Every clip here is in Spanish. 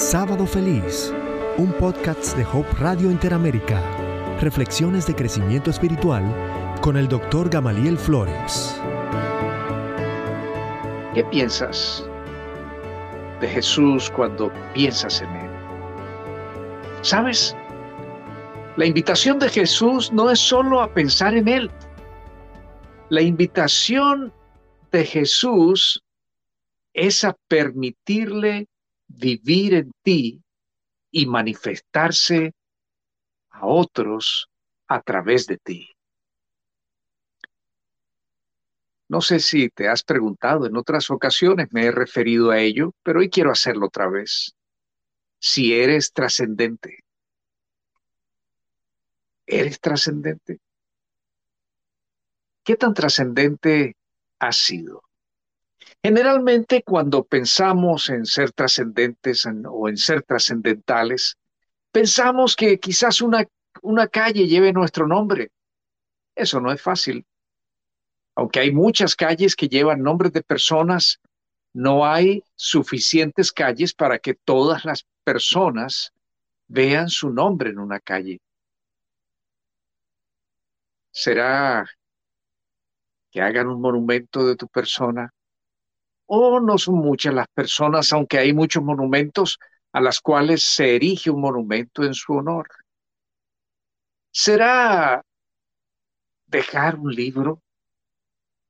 Sábado Feliz, un podcast de Hope Radio Interamérica. Reflexiones de crecimiento espiritual con el doctor Gamaliel Flores. ¿Qué piensas de Jesús cuando piensas en Él? ¿Sabes? La invitación de Jesús no es solo a pensar en Él. La invitación de Jesús es a permitirle vivir en ti y manifestarse a otros a través de ti. No sé si te has preguntado, en otras ocasiones me he referido a ello, pero hoy quiero hacerlo otra vez. Si eres trascendente, ¿eres trascendente? ¿Qué tan trascendente has sido? Generalmente cuando pensamos en ser trascendentes o en ser trascendentales, pensamos que quizás una, una calle lleve nuestro nombre. Eso no es fácil. Aunque hay muchas calles que llevan nombres de personas, no hay suficientes calles para que todas las personas vean su nombre en una calle. ¿Será que hagan un monumento de tu persona? O no son muchas las personas, aunque hay muchos monumentos a las cuales se erige un monumento en su honor. ¿Será dejar un libro?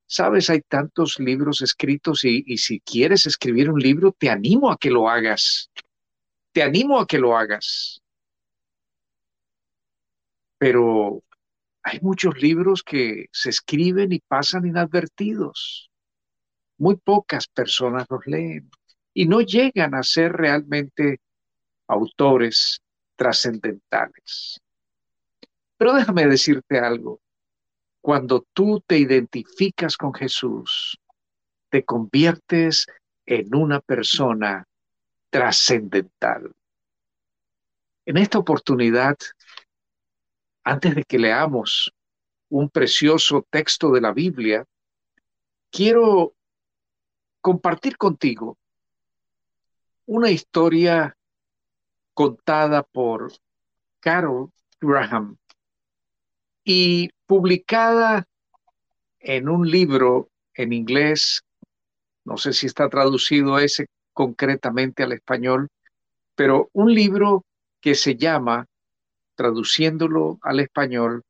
Sabes, hay tantos libros escritos y, y, si quieres escribir un libro, te animo a que lo hagas. Te animo a que lo hagas. Pero hay muchos libros que se escriben y pasan inadvertidos muy pocas personas los leen y no llegan a ser realmente autores trascendentales. Pero déjame decirte algo. Cuando tú te identificas con Jesús, te conviertes en una persona trascendental. En esta oportunidad, antes de que leamos un precioso texto de la Biblia, quiero compartir contigo una historia contada por Carol Graham y publicada en un libro en inglés, no sé si está traducido ese concretamente al español, pero un libro que se llama, traduciéndolo al español,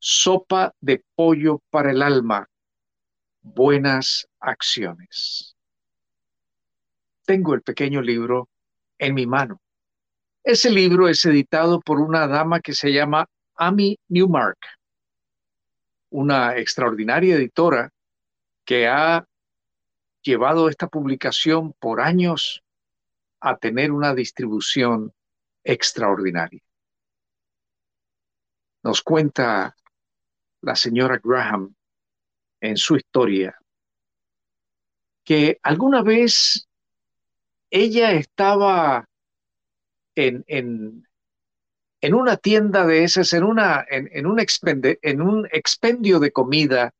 Sopa de pollo para el alma, buenas acciones. Tengo el pequeño libro en mi mano. Ese libro es editado por una dama que se llama Amy Newmark, una extraordinaria editora que ha llevado esta publicación por años a tener una distribución extraordinaria. Nos cuenta la señora Graham en su historia que alguna vez ella estaba en, en, en una tienda de esas, en, una, en, en, un en un expendio de comida,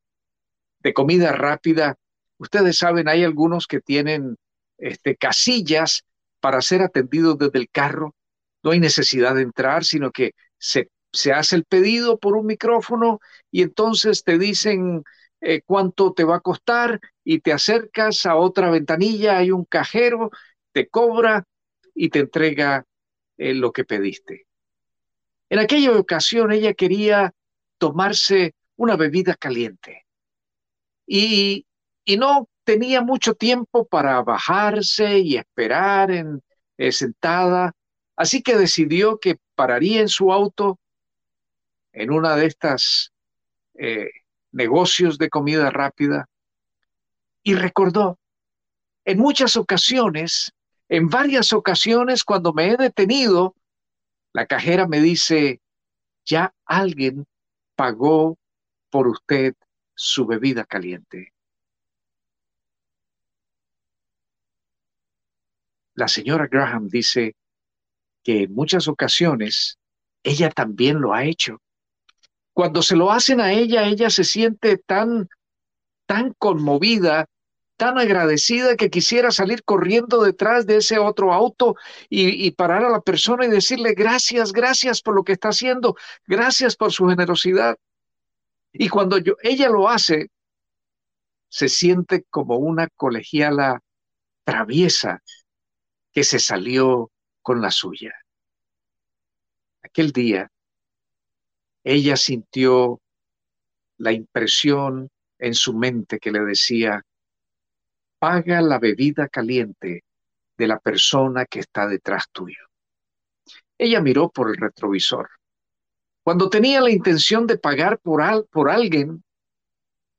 de comida rápida. Ustedes saben, hay algunos que tienen este, casillas para ser atendidos desde el carro. No hay necesidad de entrar, sino que se, se hace el pedido por un micrófono y entonces te dicen eh, cuánto te va a costar y te acercas a otra ventanilla, hay un cajero, te cobra y te entrega eh, lo que pediste. En aquella ocasión ella quería tomarse una bebida caliente y, y no tenía mucho tiempo para bajarse y esperar en, eh, sentada, así que decidió que pararía en su auto en una de estas negocios de comida rápida, y recordó, en muchas ocasiones, en varias ocasiones cuando me he detenido, la cajera me dice, ya alguien pagó por usted su bebida caliente. La señora Graham dice que en muchas ocasiones ella también lo ha hecho. Cuando se lo hacen a ella, ella se siente tan, tan conmovida tan agradecida que quisiera salir corriendo detrás de ese otro auto y, parar a la persona y decirle gracias, gracias por lo que está haciendo, gracias por su generosidad. Y cuando ella lo hace, se siente como una colegiala traviesa que se salió con la suya. Aquel día, ella sintió la impresión en su mente que le decía, paga la bebida caliente de la persona que está detrás tuyo. Ella miró por el retrovisor. Cuando tenía la intención de pagar por, por alguien,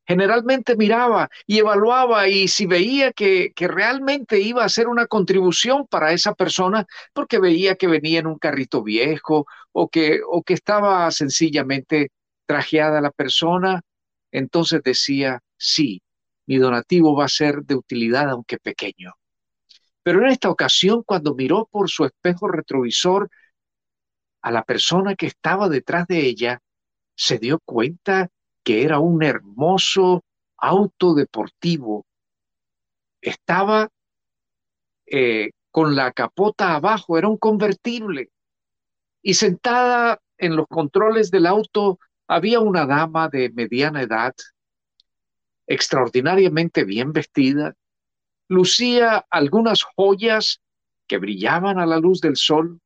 generalmente miraba y evaluaba y si veía que, que, realmente iba a hacer una contribución para esa persona, porque veía que venía en un carrito viejo o que, o que estaba sencillamente trajeada la persona, entonces decía, sí, mi donativo va a ser de utilidad aunque pequeño. Pero en esta ocasión, cuando miró por su espejo retrovisor a la persona que estaba detrás de ella, se dio cuenta que era un hermoso auto deportivo. Estaba eh, con la capota abajo, era un convertible. Y sentada en los controles del auto había una dama de mediana edad, extraordinariamente bien vestida, lucía algunas joyas que brillaban a la luz del sol,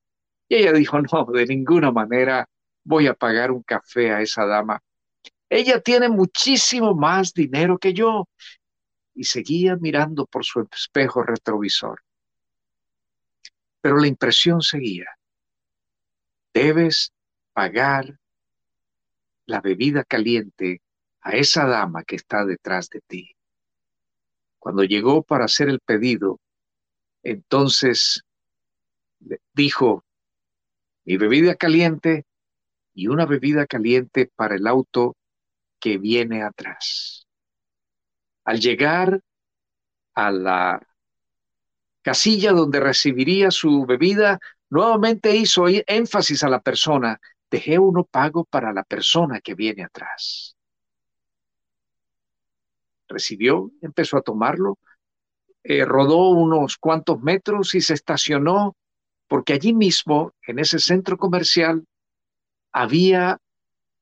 y ella dijo, no, de ninguna manera voy a pagar un café a esa dama. Ella tiene muchísimo más dinero que yo. Y seguía mirando por su espejo retrovisor. Pero la impresión seguía. Debes pagar la bebida caliente a esa dama que está detrás de ti. Cuando llegó para hacer el pedido, entonces dijo, mi bebida caliente y una bebida caliente para el auto que viene atrás. Al llegar a la casilla donde recibiría su bebida, nuevamente hizo énfasis a la persona dejé uno pago para la persona que viene atrás. Recibió, empezó a tomarlo, eh, rodó unos cuantos metros y se estacionó porque allí mismo, en ese centro comercial, había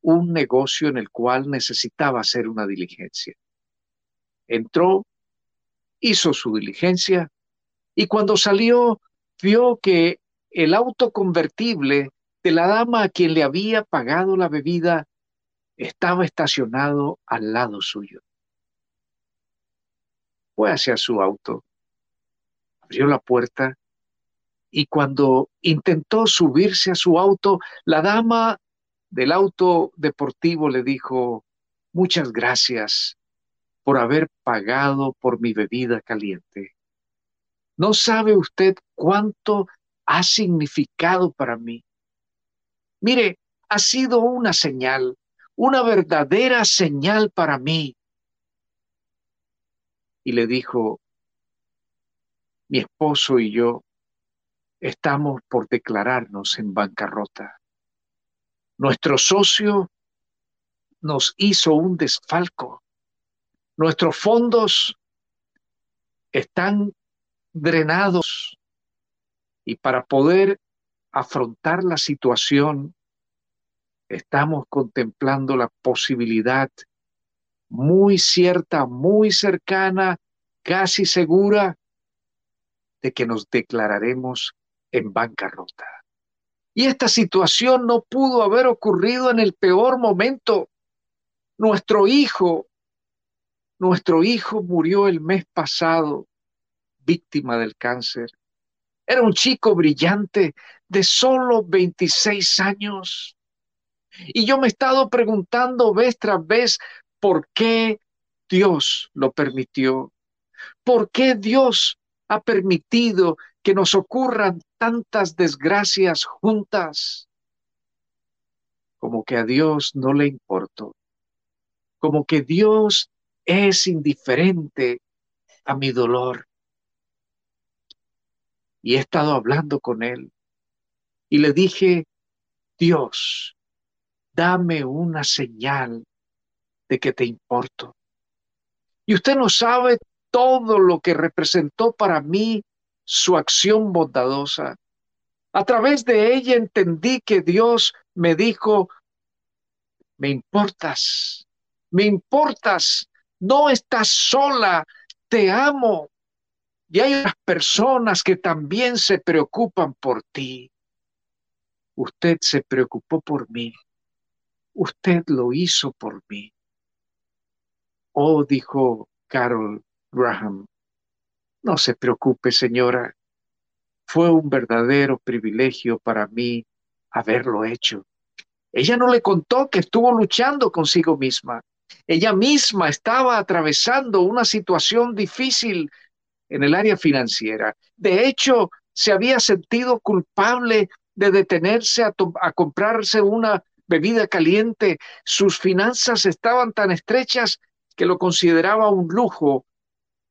un negocio en el cual necesitaba hacer una diligencia. Entró, hizo su diligencia y cuando salió vio que el auto convertible de la dama a quien le había pagado la bebida estaba estacionado al lado suyo. Fue hacia su auto, abrió la puerta y cuando intentó subirse a su auto, la dama del auto deportivo le dijo, muchas gracias por haber pagado por mi bebida caliente. No sabe usted cuánto ha significado para mí. Mire, ha sido una señal, una verdadera señal para mí. Y le dijo, mi esposo y yo estamos por declararnos en bancarrota. Nuestro socio nos hizo un desfalco. Nuestros fondos están drenados y para poder afrontar la situación, estamos contemplando la posibilidad muy cierta, muy cercana, casi segura, de que nos declararemos en bancarrota. Y esta situación no pudo haber ocurrido en el peor momento. Nuestro hijo, nuestro hijo murió el mes pasado víctima del cáncer. Era un chico brillante de solo 26 años. Y yo me he estado preguntando vez tras vez por qué Dios lo permitió. ¿Por qué Dios ha permitido que nos ocurran tantas desgracias juntas? Como que a Dios no le importó. Como que Dios es indiferente a mi dolor y he estado hablando con él. Y le dije, Dios, dame una señal de que te importo. Y usted no sabe todo lo que representó para mí su acción bondadosa. A través de ella entendí que Dios me dijo, me importas, me importas, no estás sola, te amo. Y hay otras personas que también se preocupan por ti. Usted se preocupó por mí. Usted lo hizo por mí. Oh, dijo Carol Graham, no se preocupe, señora. Fue un verdadero privilegio para mí haberlo hecho. Ella no le contó que estuvo luchando consigo misma. Ella misma estaba atravesando una situación difícil en el área financiera. De hecho, se había sentido culpable de detenerse a, a, comprarse una bebida caliente. Sus finanzas estaban tan estrechas que lo consideraba un lujo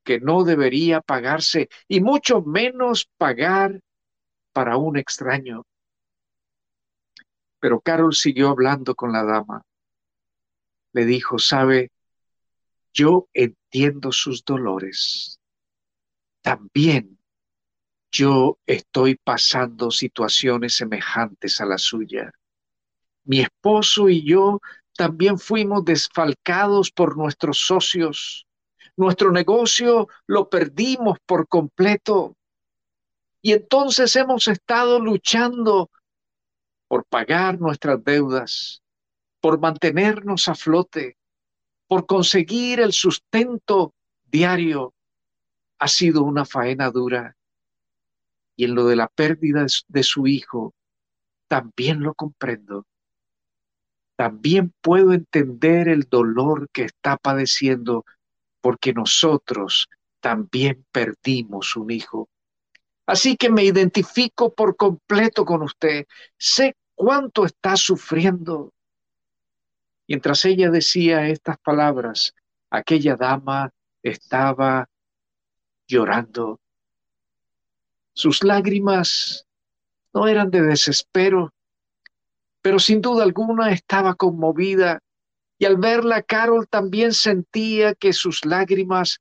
que no debería pagarse y mucho menos pagar para un extraño. Pero Carol siguió hablando con la dama. Le dijo, sabe, yo entiendo sus dolores. También yo estoy pasando situaciones semejantes a la suya. Mi esposo y yo también fuimos desfalcados por nuestros socios. Nuestro negocio lo perdimos por completo. Y entonces hemos estado luchando por pagar nuestras deudas, por mantenernos a flote, por conseguir el sustento diario. Ha sido una faena dura. Y en lo de la pérdida de su hijo, también lo comprendo. También puedo entender el dolor que está padeciendo porque nosotros también perdimos un hijo. Así que me identifico por completo con usted. Sé cuánto está sufriendo. Mientras ella decía estas palabras, aquella dama estaba llorando. Sus lágrimas no eran de desespero, pero sin duda alguna estaba conmovida y al verla Carol también sentía que sus lágrimas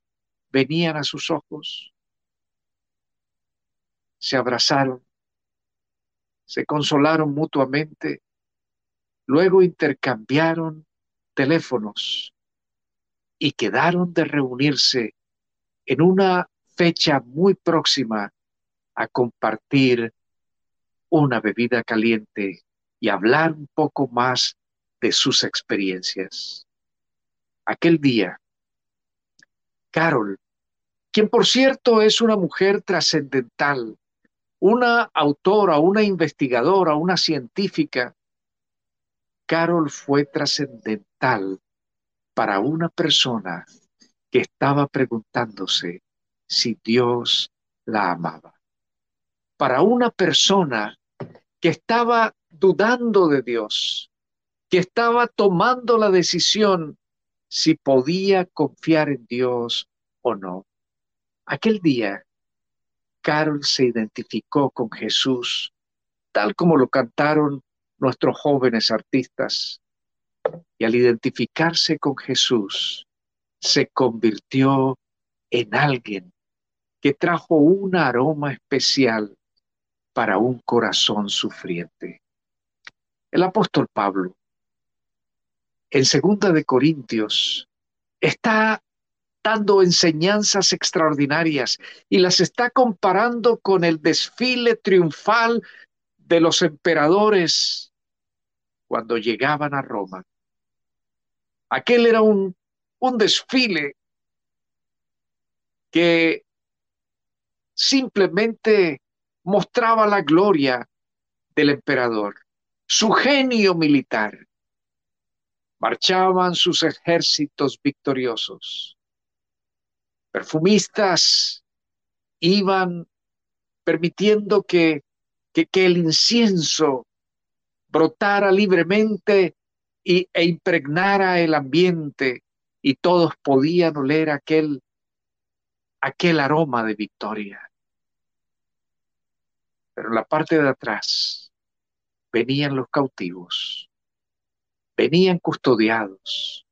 venían a sus ojos. Se abrazaron, se consolaron mutuamente, luego intercambiaron teléfonos y quedaron de reunirse en una fecha muy próxima a compartir una bebida caliente y hablar un poco más de sus experiencias. Aquel día, Carol, quien por cierto es una mujer trascendental, una autora, una investigadora, una científica, Carol fue trascendental para una persona que estaba preguntándose si Dios la amaba. Para una persona que estaba dudando de Dios, que estaba tomando la decisión si podía confiar en Dios o no. Aquel día, Carol se identificó con Jesús, tal como lo cantaron nuestros jóvenes artistas. Y al identificarse con Jesús, se convirtió en alguien que trajo un aroma especial para un corazón sufriente. El apóstol Pablo en Segunda de Corintios está dando enseñanzas extraordinarias y las está comparando con el desfile triunfal de los emperadores cuando llegaban a Roma. Aquel era un, un desfile que simplemente mostraba la gloria del emperador, su genio militar marchaban sus ejércitos victoriosos. Perfumistas iban permitiendo que, que, el incienso brotara libremente y, e impregnara el ambiente y todos podían oler aquel, aquel aroma de victoria. Pero en la parte de atrás venían los cautivos venían custodiados,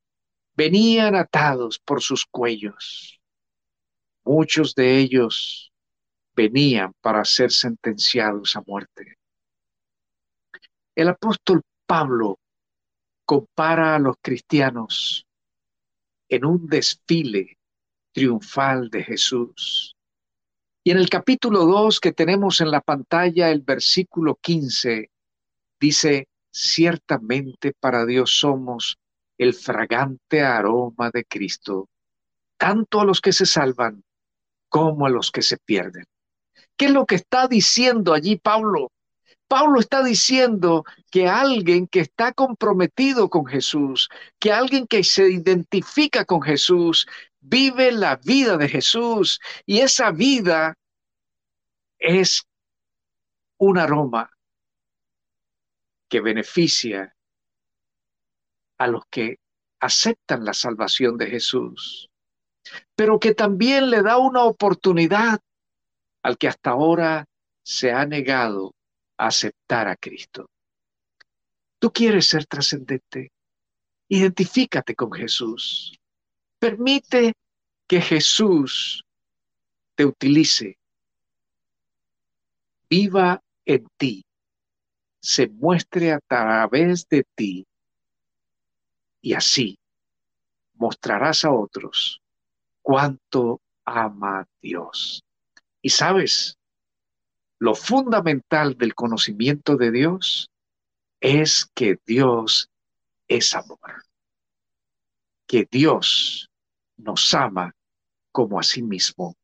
venían atados por sus cuellos. muchos de ellos venían para ser sentenciados a muerte. El apóstol Pablo compara a los cristianos en un desfile triunfal de Jesús. Y en el capítulo 2 que tenemos en la pantalla, el versículo 15, dice, ciertamente para Dios somos el fragante aroma de Cristo, tanto a los que se salvan como a los que se pierden. ¿Qué es lo que está diciendo allí Pablo? Pablo está diciendo que alguien que está comprometido con Jesús, que alguien que se identifica con Jesús, vive la vida de Jesús y esa vida es un aroma que beneficia a los que aceptan la salvación de Jesús, pero que también le da una oportunidad al que hasta ahora se ha negado aceptar a Cristo. Tú quieres ser trascendente. Identifícate con Jesús. Permite que Jesús te utilice. Viva en ti. Se muestre a través de ti. Y así mostrarás a otros cuánto ama Dios. Y sabes, lo fundamental del conocimiento de Dios es que Dios es amor. Que Dios nos ama como a sí mismo.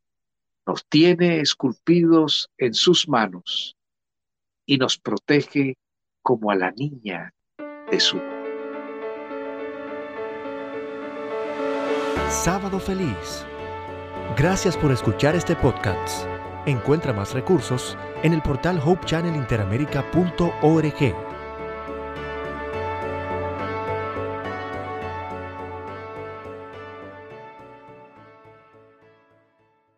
Nos tiene esculpidos en sus manos y nos protege como a la niña de su Sábado feliz. Gracias por escuchar este podcast. Encuentra más recursos en el portal hopechannelinteramerica.org